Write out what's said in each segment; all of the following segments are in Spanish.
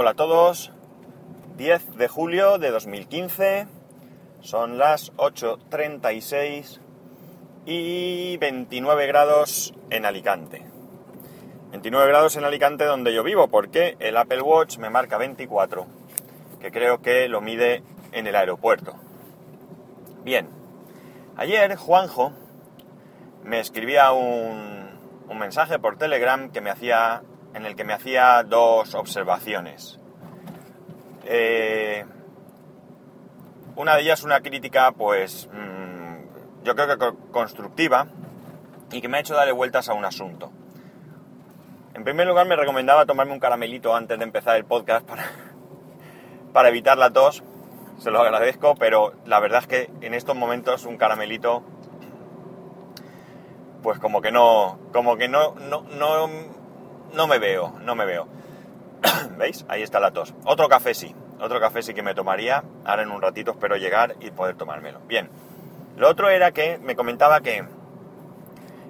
Hola a todos, 10 de julio de 2015, son las 8.36 y 29 grados en Alicante. 29 grados en Alicante donde yo vivo porque el Apple Watch me marca 24, que creo que lo mide en el aeropuerto. Bien, ayer Juanjo me escribía un, un mensaje por Telegram que me hacía en el que me hacía dos observaciones. Eh, una de ellas una crítica, pues, mmm, yo creo que constructiva y que me ha hecho darle vueltas a un asunto. En primer lugar, me recomendaba tomarme un caramelito antes de empezar el podcast para, para evitar la tos. Se lo agradezco, pero la verdad es que en estos momentos un caramelito, pues como que no, como que no, no, no no me veo, no me veo. ¿Veis? Ahí está la tos. Otro café sí, otro café sí que me tomaría. Ahora en un ratito espero llegar y poder tomármelo. Bien. Lo otro era que me comentaba que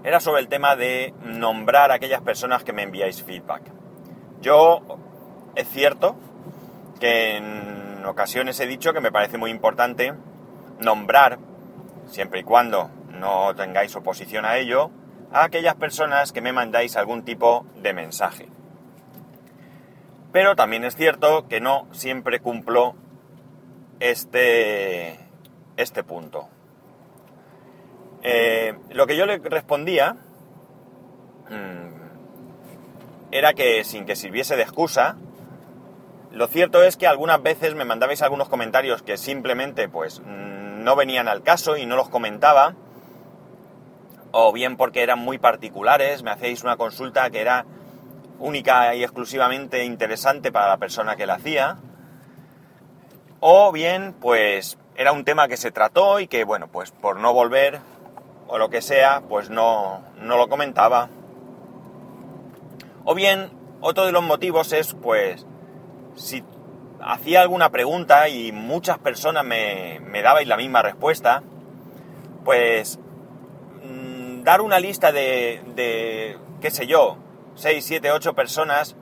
era sobre el tema de nombrar a aquellas personas que me enviáis feedback. Yo, es cierto que en ocasiones he dicho que me parece muy importante nombrar, siempre y cuando no tengáis oposición a ello, a aquellas personas que me mandáis algún tipo de mensaje. Pero también es cierto que no siempre cumplo este, este punto. Eh, lo que yo le respondía mmm, era que sin que sirviese de excusa, lo cierto es que algunas veces me mandabais algunos comentarios que simplemente pues no venían al caso y no los comentaba o bien porque eran muy particulares, me hacéis una consulta que era única y exclusivamente interesante para la persona que la hacía, o bien pues era un tema que se trató y que bueno, pues por no volver o lo que sea, pues no, no lo comentaba. O bien, otro de los motivos es pues si hacía alguna pregunta y muchas personas me, me dabais la misma respuesta, pues dar una lista de, de, qué sé yo, 6, 7, 8 personas,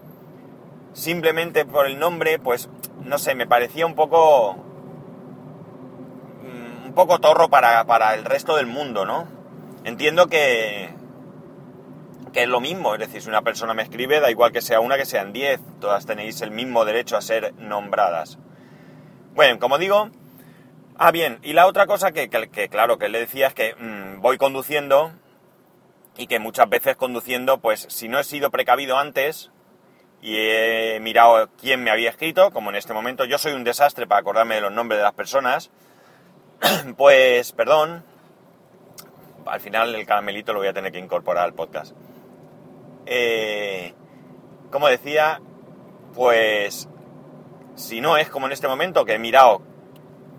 simplemente por el nombre, pues, no sé, me parecía un poco... Mm, un poco torro para, para el resto del mundo, ¿no? Entiendo que, que es lo mismo, es decir, si una persona me escribe, da igual que sea una, que sean 10, todas tenéis el mismo derecho a ser nombradas. Bueno, como digo, ah, bien, y la otra cosa que, que, claro, que le decía es que mmm, voy conduciendo y que muchas veces conduciendo, pues si no he sido precavido antes y he mirado quién me había escrito, como en este momento yo soy un desastre para acordarme de los nombres de las personas, pues perdón, al final el caramelito lo voy a tener que incorporar al podcast. Eh, como decía, pues si no es como en este momento que he mirado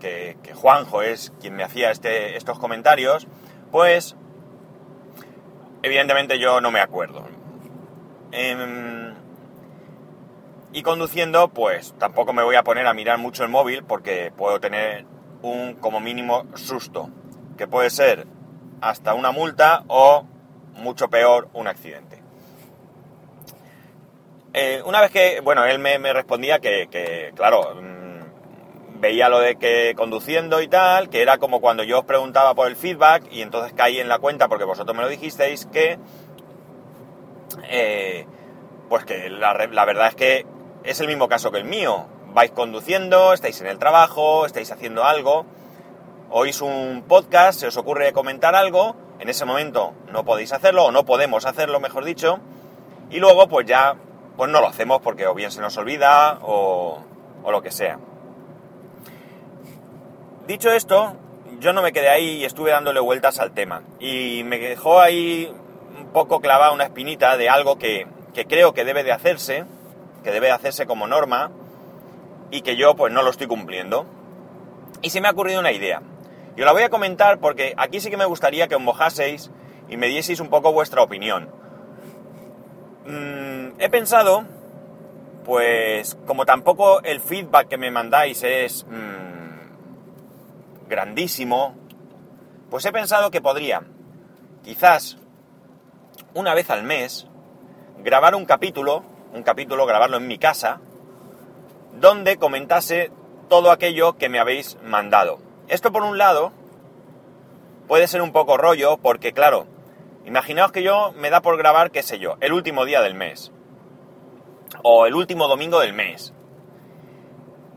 que, que Juanjo es quien me hacía este, estos comentarios, pues evidentemente yo no me acuerdo. Eh, y conduciendo, pues tampoco me voy a poner a mirar mucho el móvil porque puedo tener un como mínimo susto, que puede ser hasta una multa o, mucho peor, un accidente. Eh, una vez que, bueno, él me, me respondía que, que, claro, veía lo de que conduciendo y tal, que era como cuando yo os preguntaba por el feedback y entonces caí en la cuenta porque vosotros me lo dijisteis que, eh, pues que la, verdad es que es el mismo caso que el mío. Vais conduciendo, estáis en el trabajo, estáis haciendo algo, oís un podcast, se os ocurre comentar algo, en ese momento no podéis hacerlo, o no podemos hacerlo, mejor dicho, y luego pues ya pues no lo hacemos porque o bien se nos olvida o, o lo que sea. Dicho esto, yo no me quedé ahí y estuve dándole vueltas al tema. Y me dejó ahí un poco clavada una espinita de algo que, creo que debe de hacerse, que debe de hacerse como norma, y que yo pues no lo estoy cumpliendo. Y se me ha ocurrido una idea. Yo la voy a comentar porque aquí sí que me gustaría que os mojaseis y me dieseis un poco vuestra opinión. Mm, he pensado, pues como tampoco el feedback que me mandáis es mmm, grandísimo, pues he pensado que podría, quizás una vez al mes, grabar un capítulo, un capítulo, grabarlo en mi casa, donde comentase todo aquello que me habéis mandado. Esto por un lado puede ser un poco rollo porque claro, imaginaos que yo me da por grabar, qué sé yo, el último día del mes o el último domingo del mes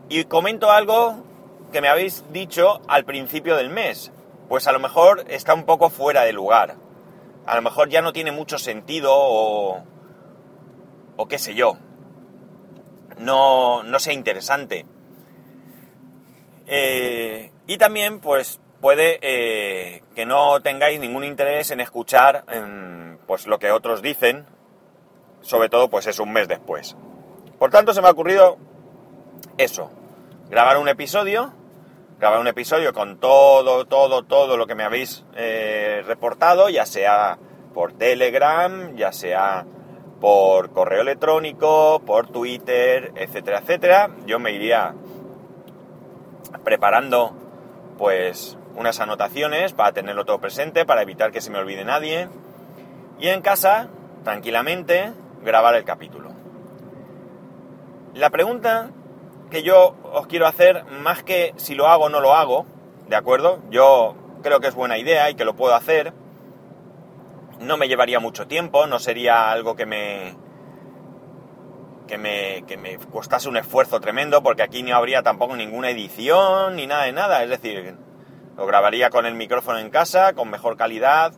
y comento algo que me habéis dicho al principio del mes, pues a lo mejor está un poco fuera de lugar. A lo mejor ya no tiene mucho sentido o, o qué sé yo. No, no sea interesante. Eh, y también, pues, puede eh, que no tengáis ningún interés en escuchar pues lo que otros dicen, sobre todo, pues es un mes después. Por tanto, se me ha ocurrido eso, grabar un episodio, grabar un episodio con todo, todo, todo lo que me habéis eh, reportado, ya sea por Telegram, ya sea por correo electrónico, por Twitter, etcétera, etcétera. Yo me iría preparando pues unas anotaciones para tenerlo todo presente, para evitar que se me olvide nadie. Y en casa, tranquilamente, grabar el capítulo. La pregunta que yo os quiero hacer, más que si lo hago o no lo hago, ¿de acuerdo? Yo creo que es buena idea y que lo puedo hacer. No me llevaría mucho tiempo, no sería algo que me, que me, que me costase un esfuerzo tremendo, porque aquí no habría tampoco ninguna edición ni nada de nada. Es decir, lo grabaría con el micrófono en casa, con mejor calidad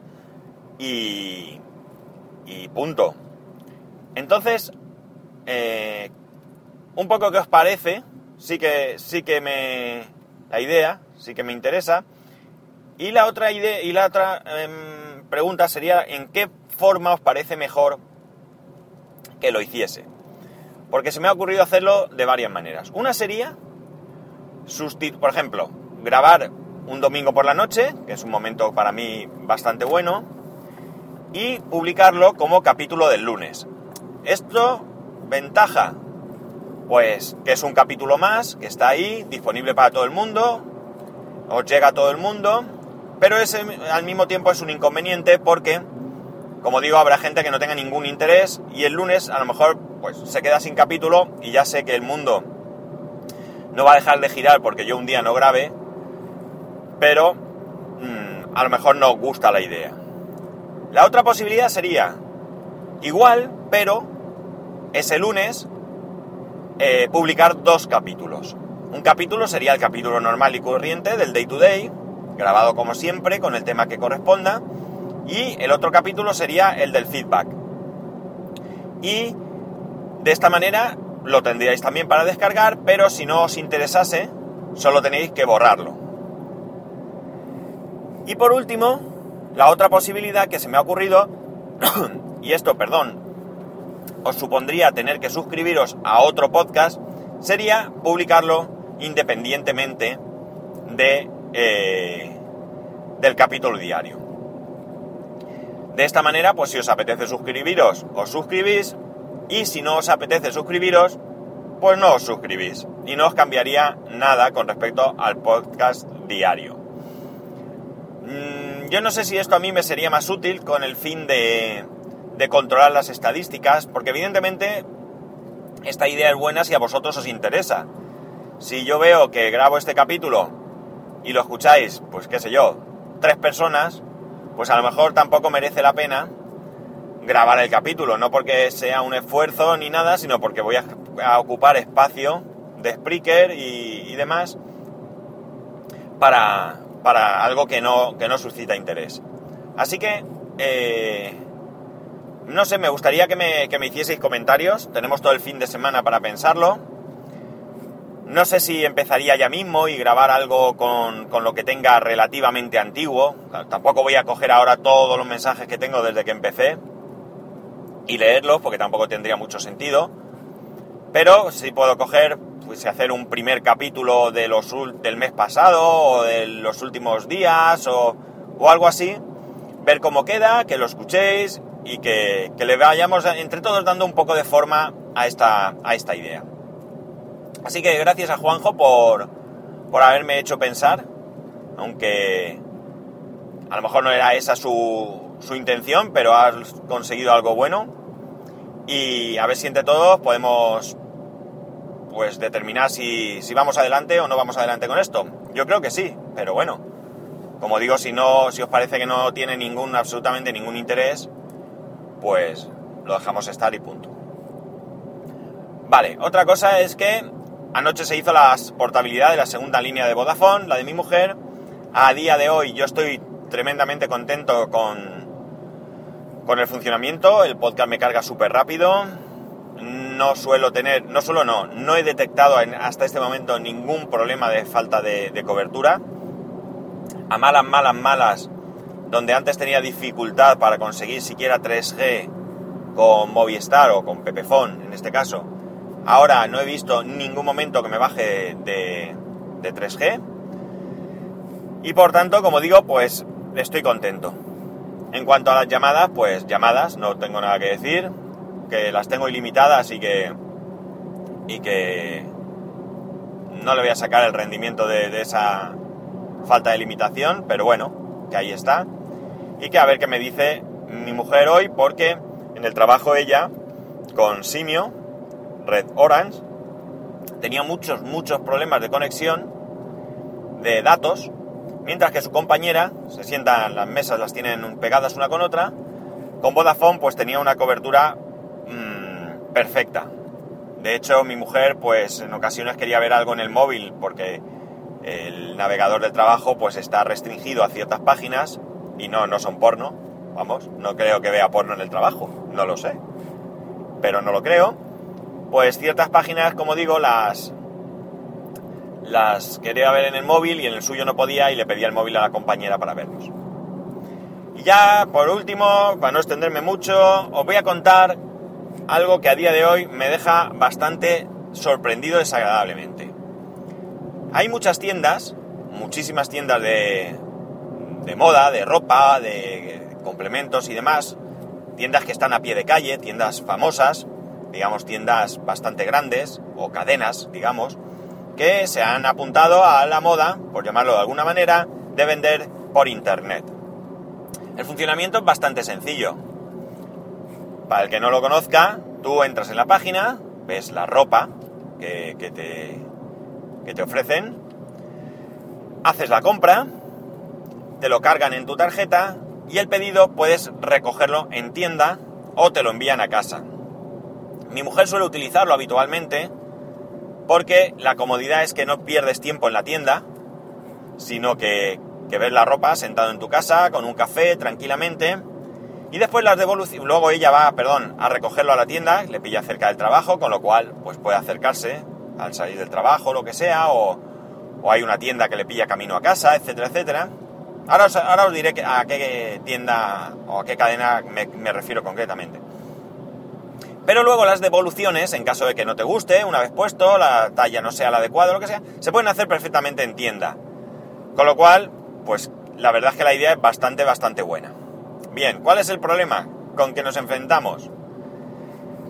y, y punto. Entonces, eh, un poco qué os parece, sí que, sí que me... la idea, sí que me interesa. Y la otra idea, y la otra em, pregunta sería en qué forma os parece mejor que lo hiciese. Porque se me ha ocurrido hacerlo de varias maneras. Una sería, por ejemplo, grabar un domingo por la noche, que es un momento para mí bastante bueno, y publicarlo como capítulo del lunes. Esto, ventaja, pues que es un capítulo más, que está ahí, disponible para todo el mundo, os llega a todo el mundo, pero ese, al mismo tiempo es un inconveniente porque, como digo, habrá gente que no tenga ningún interés y el lunes a lo mejor pues se queda sin capítulo y ya sé que el mundo no va a dejar de girar porque yo un día no grabe, pero mm, a lo mejor no os gusta la idea. La otra posibilidad sería igual, pero ese lunes eh, publicar dos capítulos. Un capítulo sería el capítulo normal y corriente del Day to Day, grabado como siempre con el tema que corresponda, y el otro capítulo sería el del feedback. Y de esta manera lo tendríais también para descargar, pero si no os interesase, solo tenéis que borrarlo. Y por último, la otra posibilidad que se me ha ocurrido, y esto, perdón, os supondría tener que suscribiros a otro podcast sería publicarlo independientemente de, eh, del capítulo diario. De esta manera, pues si os apetece suscribiros, os suscribís y si no os apetece suscribiros, pues no os suscribís y no os cambiaría nada con respecto al podcast diario. Mm, yo no sé si esto a mí me sería más útil con el fin de, de controlar las estadísticas, porque evidentemente esta idea es buena si a vosotros os interesa. Si yo veo que grabo este capítulo y lo escucháis, pues qué sé yo, tres personas, pues a lo mejor tampoco merece la pena grabar el capítulo, no porque sea un esfuerzo ni nada, sino porque voy a, ocupar espacio de Spreaker y, demás para, para algo que no, que no suscita interés. Así que eh, no sé, me gustaría que me, que me hicieseis comentarios. Tenemos todo el fin de semana para pensarlo. No sé si empezaría ya mismo y grabar algo con, con, lo que tenga relativamente antiguo. Tampoco voy a coger ahora todos los mensajes que tengo desde que empecé y leerlos, porque tampoco tendría mucho sentido. Pero sí puedo coger, pues hacer un primer capítulo de los, del mes pasado o de los últimos días o, o algo así. Ver cómo queda, que lo escuchéis y que, le vayamos entre todos dando un poco de forma a esta, a esta idea. Así que gracias a Juanjo por, por haberme hecho pensar, aunque a lo mejor no era esa su, su intención, pero has conseguido algo bueno. Y a ver si entre todos podemos pues determinar si, si vamos adelante o no vamos adelante con esto. Yo creo que sí, pero bueno, como digo, si no, si os parece que no tiene ningún, absolutamente ningún interés, pues lo dejamos estar y punto. Vale, otra cosa es que anoche se hizo la portabilidad de la segunda línea de Vodafone, la de mi mujer. A día de hoy yo estoy tremendamente contento con, con el funcionamiento, el podcast me carga súper rápido, no suelo tener, no solo no, no he detectado hasta este momento ningún problema de falta de, de, cobertura. A malas, malas, malas, donde antes tenía dificultad para conseguir siquiera 3G con Movistar o con Pepefon en este caso, ahora no he visto ningún momento que me baje de, de 3G. Y por tanto, como digo, pues estoy contento. En cuanto a las llamadas, pues llamadas, no tengo nada que decir que las tengo ilimitadas y que, y que no le voy a sacar el rendimiento de, esa falta de limitación, pero bueno, que ahí está. Y que a ver qué me dice mi mujer hoy, porque en el trabajo ella, con Simio, Red Orange, tenía muchos, muchos problemas de conexión de datos, mientras que su compañera, se sientan, las mesas las tienen pegadas una con otra, con Vodafone pues tenía una cobertura perfecta. De hecho, mi mujer, pues en ocasiones quería ver algo en el móvil porque el navegador del trabajo, pues está restringido a ciertas páginas y no, no son porno. Vamos, no creo que vea porno en el trabajo, no lo sé. Pero no lo creo. Pues ciertas páginas, como digo, las las quería ver en el móvil y en el suyo no podía y le pedía el móvil a la compañera para verlos. Y ya, por último, para no extenderme mucho, os voy a contar algo que a día de hoy me deja bastante sorprendido desagradablemente. Hay muchas tiendas, muchísimas tiendas de, de moda, de ropa, de complementos y demás, tiendas que están a pie de calle, tiendas famosas, digamos tiendas bastante grandes o cadenas, digamos, que se han apuntado a la moda, por llamarlo de alguna manera, de vender por internet. El funcionamiento es bastante sencillo. Para el que no lo conozca, tú entras en la página, ves la ropa que, te, que te ofrecen, haces la compra, te lo cargan en tu tarjeta y el pedido puedes recogerlo en tienda o te lo envían a casa. Mi mujer suele utilizarlo habitualmente porque la comodidad es que no pierdes tiempo en la tienda, sino que, que ves la ropa sentado en tu casa con un café tranquilamente y después las devoluciones, luego ella va, perdón, a recogerlo a la tienda, le pilla cerca del trabajo, con lo cual pues puede acercarse al salir del trabajo, lo que sea, o, hay una tienda que le pilla camino a casa, etcétera, etcétera. Ahora os, ahora os diré a qué tienda o a qué cadena me, me refiero concretamente. Pero luego las devoluciones, en caso de que no te guste, una vez puesto, la talla no sea la adecuada lo que sea, se pueden hacer perfectamente en tienda. Con lo cual, pues la verdad es que la idea es bastante, bastante buena. Bien, ¿cuál es el problema con que nos enfrentamos?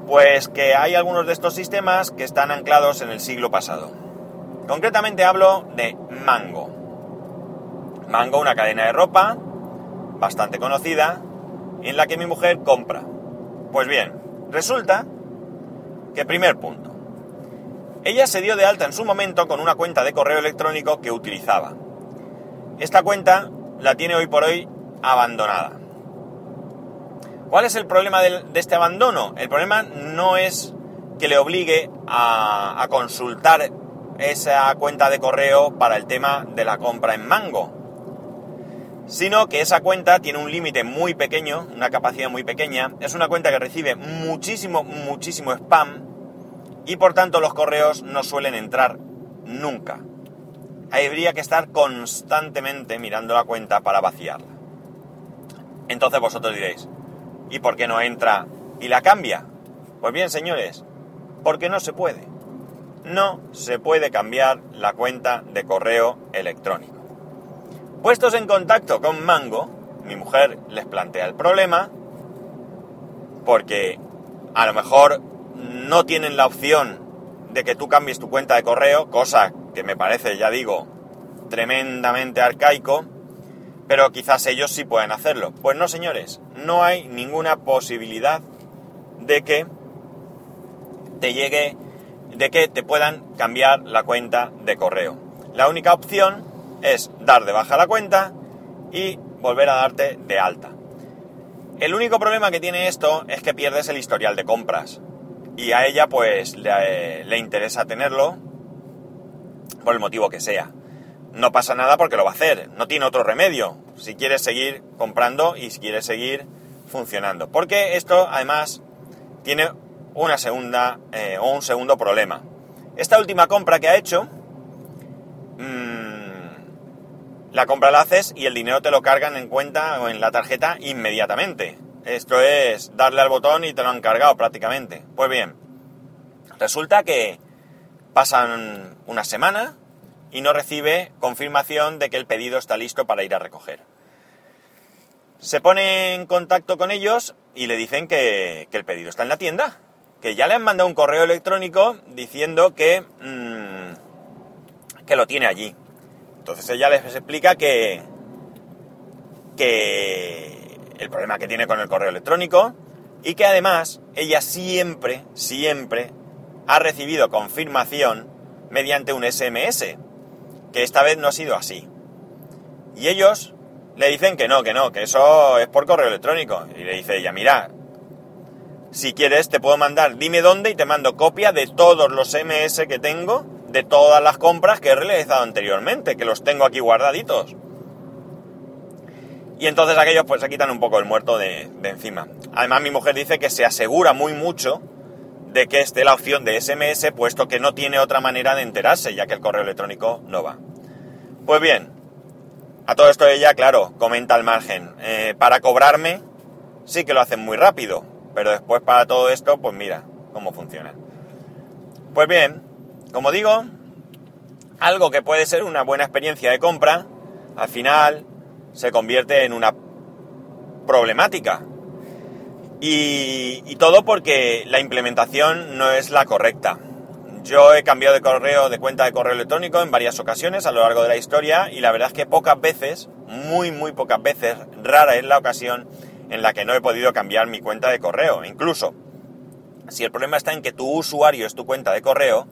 Pues que hay algunos de estos sistemas que están anclados en el siglo pasado. Concretamente hablo de Mango. Mango, una cadena de ropa bastante conocida, en la que mi mujer compra. Pues bien, resulta que primer punto. Ella se dio de alta en su momento con una cuenta de correo electrónico que utilizaba. Esta cuenta la tiene hoy por hoy abandonada. ¿Cuál es el problema de, este abandono? El problema no es que le obligue a, consultar esa cuenta de correo para el tema de la compra en Mango, sino que esa cuenta tiene un límite muy pequeño, una capacidad muy pequeña, es una cuenta que recibe muchísimo, muchísimo spam y por tanto los correos no suelen entrar nunca. Habría que estar constantemente mirando la cuenta para vaciarla. Entonces vosotros diréis, ¿Y por qué no entra y la cambia? Pues bien, señores, porque no se puede. No se puede cambiar la cuenta de correo electrónico. Puestos en contacto con Mango, mi mujer les plantea el problema porque a lo mejor no tienen la opción de que tú cambies tu cuenta de correo, cosa que me parece, ya digo, tremendamente arcaico, pero quizás ellos sí pueden hacerlo. Pues no, señores, no hay ninguna posibilidad de que te llegue de que te puedan cambiar la cuenta de correo. La única opción es dar de baja la cuenta y volver a darte de alta. El único problema que tiene esto es que pierdes el historial de compras. Y a ella pues le, le interesa tenerlo por el motivo que sea. No pasa nada porque lo va a hacer, no tiene otro remedio. Si quieres seguir comprando y si quieres seguir funcionando. Porque esto además tiene una segunda eh, o un segundo problema. Esta última compra que ha hecho, mmm, la compra la haces y el dinero te lo cargan en cuenta o en la tarjeta inmediatamente. Esto es darle al botón y te lo han cargado prácticamente. Pues bien, resulta que pasan una semana y no recibe confirmación de que el pedido está listo para ir a recoger. Se pone en contacto con ellos y le dicen que, el pedido está en la tienda, que ya le han mandado un correo electrónico diciendo que, mmm, que lo tiene allí. Entonces ella les explica que, que el problema que tiene con el correo electrónico y que además ella siempre, siempre ha recibido confirmación mediante un SMS, que esta vez no ha sido así. Y ellos le dicen que no, que no, que eso es por correo electrónico. Y le dice ella, mira, si quieres te puedo mandar, dime dónde y te mando copia de todos los MS que tengo, de todas las compras que he realizado anteriormente, que los tengo aquí guardaditos. Y entonces aquellos pues se quitan un poco el muerto de, de encima. Además mi mujer dice que se asegura muy mucho de que esté la opción de SMS, puesto que no tiene otra manera de enterarse, ya que el correo electrónico no va. Pues bien, a todo esto ella, claro, comenta al margen. Eh, para cobrarme, sí que lo hacen muy rápido, pero después para todo esto, pues mira cómo funciona. Pues bien, como digo, algo que puede ser una buena experiencia de compra, al final se convierte en una problemática. Y, todo porque la implementación no es la correcta. Yo he cambiado de correo, de cuenta de correo electrónico en varias ocasiones a lo largo de la historia y la verdad es que pocas veces, muy muy pocas veces, rara es la ocasión en la que no he podido cambiar mi cuenta de correo. Incluso, si el problema está en que tu usuario es tu cuenta de correo,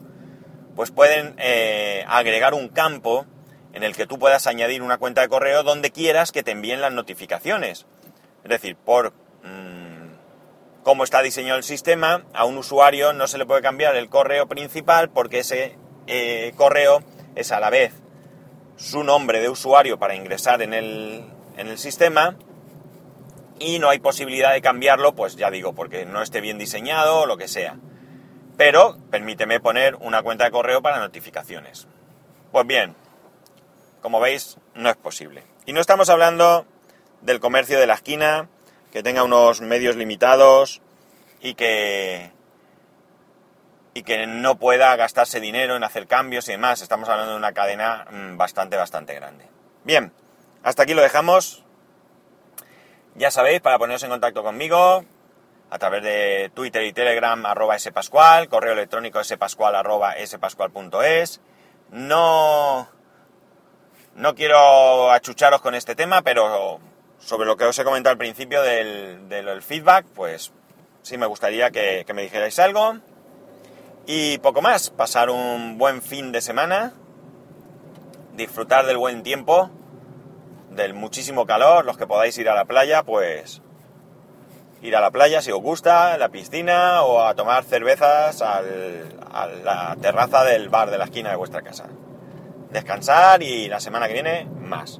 pues pueden eh, agregar un campo en el que tú puedas añadir una cuenta de correo donde quieras que te envíen las notificaciones. Es decir, por mmm, cómo está diseñado el sistema, a un usuario no se le puede cambiar el correo principal porque ese eh, correo es a la vez su nombre de usuario para ingresar en el, en el sistema y no hay posibilidad de cambiarlo, pues ya digo, porque no esté bien diseñado o lo que sea. Pero permíteme poner una cuenta de correo para notificaciones. Pues bien, como veis, no es posible. Y no estamos hablando del comercio de la esquina, que tenga unos medios limitados y que y que no pueda gastarse dinero en hacer cambios y demás. Estamos hablando de una cadena bastante, bastante grande. Bien, hasta aquí lo dejamos. Ya sabéis, para poneros en contacto conmigo, a través de Twitter y Telegram, arroba spascual, correo electrónico spascual, arroba spascual.es. No, no quiero achucharos con este tema, pero sobre lo que os he comentado al principio del, feedback, pues sí me gustaría que, que me dijerais algo. Y poco más, pasar un buen fin de semana, disfrutar del buen tiempo, del muchísimo calor, los que podáis ir a la playa, pues ir a la playa si os gusta, a la piscina o a tomar cervezas al, a la terraza del bar de la esquina de vuestra casa. Descansar y la semana que viene más.